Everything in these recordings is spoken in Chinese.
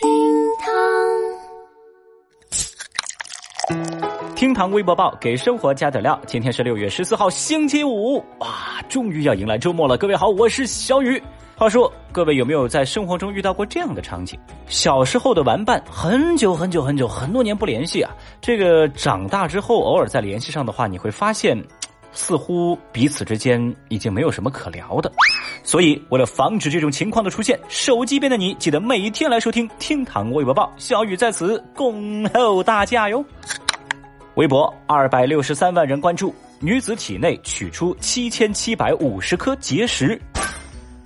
厅堂厅堂微博报给生活加点料。今天是六月十四号，星期五，哇，终于要迎来周末了。各位好，我是小雨。话说，各位有没有在生活中遇到过这样的场景？小时候的玩伴，很久很久很久很多年不联系啊。这个长大之后，偶尔再联系上的话，你会发现，似乎彼此之间已经没有什么可聊的。所以，为了防止这种情况的出现，手机边的你记得每天来收听厅堂微博报。小雨在此恭候大驾哟。微博二百六十三万人关注，女子体内取出七千七百五十颗结石。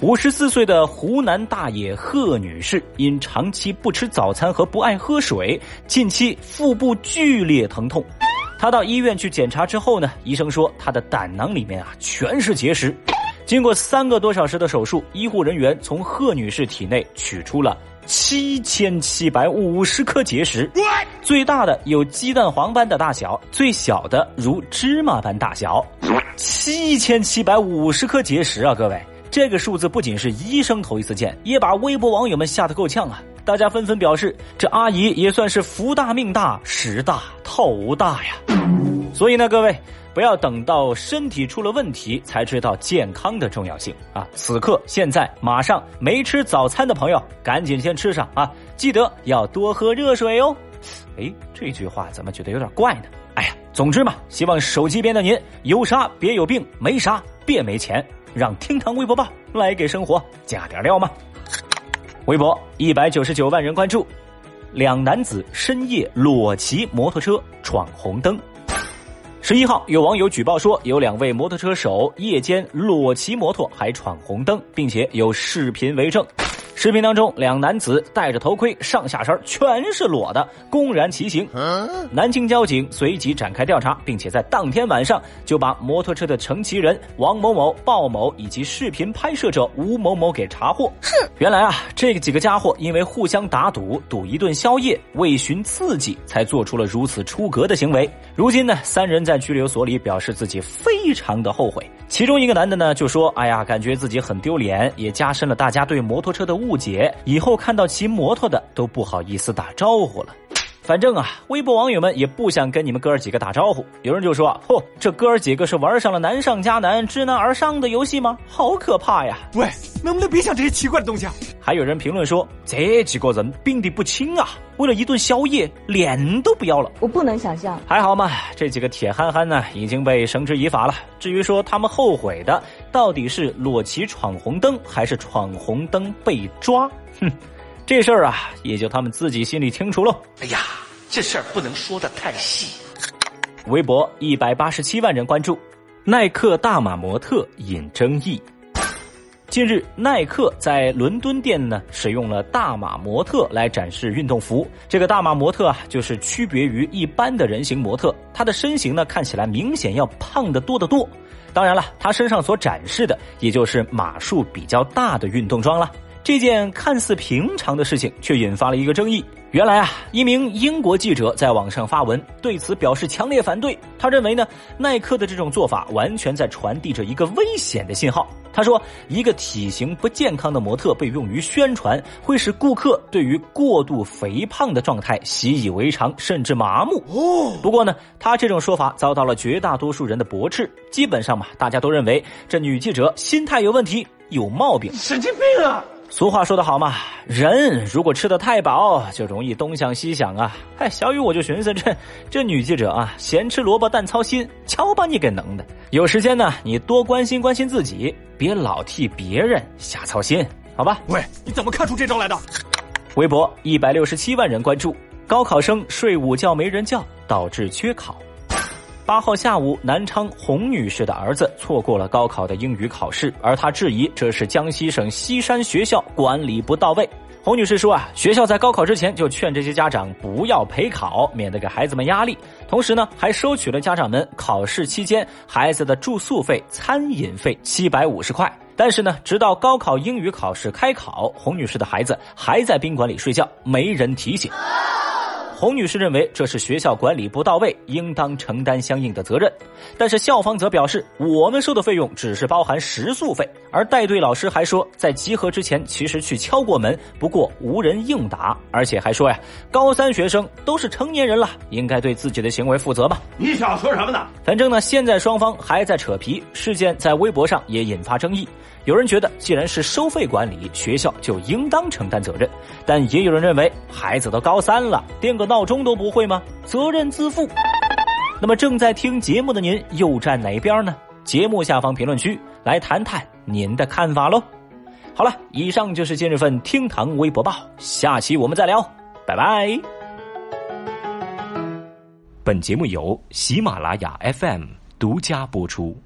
五十四岁的湖南大冶贺女士因长期不吃早餐和不爱喝水，近期腹部剧烈疼痛。她到医院去检查之后呢，医生说他的胆囊里面啊全是结石。经过三个多小时的手术，医护人员从贺女士体内取出了。七千七百五十颗结石，最大的有鸡蛋黄般的大小，最小的如芝麻般大小。七千七百五十颗结石啊！各位，这个数字不仅是医生头一次见，也把微博网友们吓得够呛啊！大家纷纷表示，这阿姨也算是福大命大，时大头大呀。所以呢，各位。不要等到身体出了问题才知道健康的重要性啊！此刻、现在、马上，没吃早餐的朋友赶紧先吃上啊！记得要多喝热水哦。哎，这句话怎么觉得有点怪呢？哎呀，总之嘛，希望手机边的您有啥别有病，没啥别没钱，让厅堂微博报来给生活加点料吗。微博一百九十九万人关注，两男子深夜裸骑摩托车闯红灯。十一号，有网友举报说，有两位摩托车手夜间裸骑摩托，还闯红灯，并且有视频为证。视频当中，两男子戴着头盔，上下身全是裸的，公然骑行。南京交警随即展开调查，并且在当天晚上就把摩托车的乘骑人王某某、鲍某以及视频拍摄者吴某某给查获。哼，原来啊，这几个家伙因为互相打赌，赌一顿宵夜，为寻刺激，才做出了如此出格的行为。如今呢，三人在拘留所里表示自己非常的后悔。其中一个男的呢就说：“哎呀，感觉自己很丢脸，也加深了大家对摩托车的误解。以后看到骑摩托的都不好意思打招呼了。反正啊，微博网友们也不想跟你们哥儿几个打招呼。有人就说：‘嚯，这哥儿几个是玩上了难上加难、知难而上的游戏吗？好可怕呀！’喂，能不能别想这些奇怪的东西啊？”还有人评论说：“这几个人病得不轻啊，为了一顿宵夜，脸都不要了。”我不能想象。还好嘛，这几个铁憨憨呢，已经被绳之以法了。至于说他们后悔的，到底是裸骑闯红灯，还是闯红灯被抓？哼，这事儿啊，也就他们自己心里清楚喽。哎呀，这事儿不能说的太细。微博一百八十七万人关注，耐克大码模特引争议。近日，耐克在伦敦店呢使用了大码模特来展示运动服。这个大码模特啊，就是区别于一般的人形模特，她的身形呢看起来明显要胖得多得多。当然了，她身上所展示的也就是码数比较大的运动装了。这件看似平常的事情，却引发了一个争议。原来啊，一名英国记者在网上发文，对此表示强烈反对。他认为呢，耐克的这种做法完全在传递着一个危险的信号。他说，一个体型不健康的模特被用于宣传，会使顾客对于过度肥胖的状态习以为常，甚至麻木。哦，不过呢，他这种说法遭到了绝大多数人的驳斥。基本上嘛，大家都认为这女记者心态有问题，有毛病，神经病啊！俗话说得好嘛，人如果吃的太饱，就容易东想西想啊。哎，小雨我就寻思，这这女记者啊，咸吃萝卜淡操心，瞧把你给能的。有时间呢，你多关心关心自己，别老替别人瞎操心，好吧？喂，你怎么看出这招来的？微博一百六十七万人关注，高考生睡午觉没人叫，导致缺考。八号下午，南昌洪女士的儿子错过了高考的英语考试，而她质疑这是江西省西山学校管理不到位。洪女士说啊，学校在高考之前就劝这些家长不要陪考，免得给孩子们压力，同时呢，还收取了家长们考试期间孩子的住宿费、餐饮费七百五十块。但是呢，直到高考英语考试开考，洪女士的孩子还在宾馆里睡觉，没人提醒。洪女士认为这是学校管理不到位，应当承担相应的责任。但是校方则表示，我们收的费用只是包含食宿费。而带队老师还说，在集合之前其实去敲过门，不过无人应答，而且还说呀，高三学生都是成年人了，应该对自己的行为负责吧？你想说什么呢？反正呢，现在双方还在扯皮，事件在微博上也引发争议。有人觉得，既然是收费管理，学校就应当承担责任；但也有人认为，孩子都高三了，定个闹钟都不会吗？责任自负。那么，正在听节目的您又站哪边呢？节目下方评论区来谈谈您的看法喽。好了，以上就是今日份厅堂微博报，下期我们再聊，拜拜。本节目由喜马拉雅 FM 独家播出。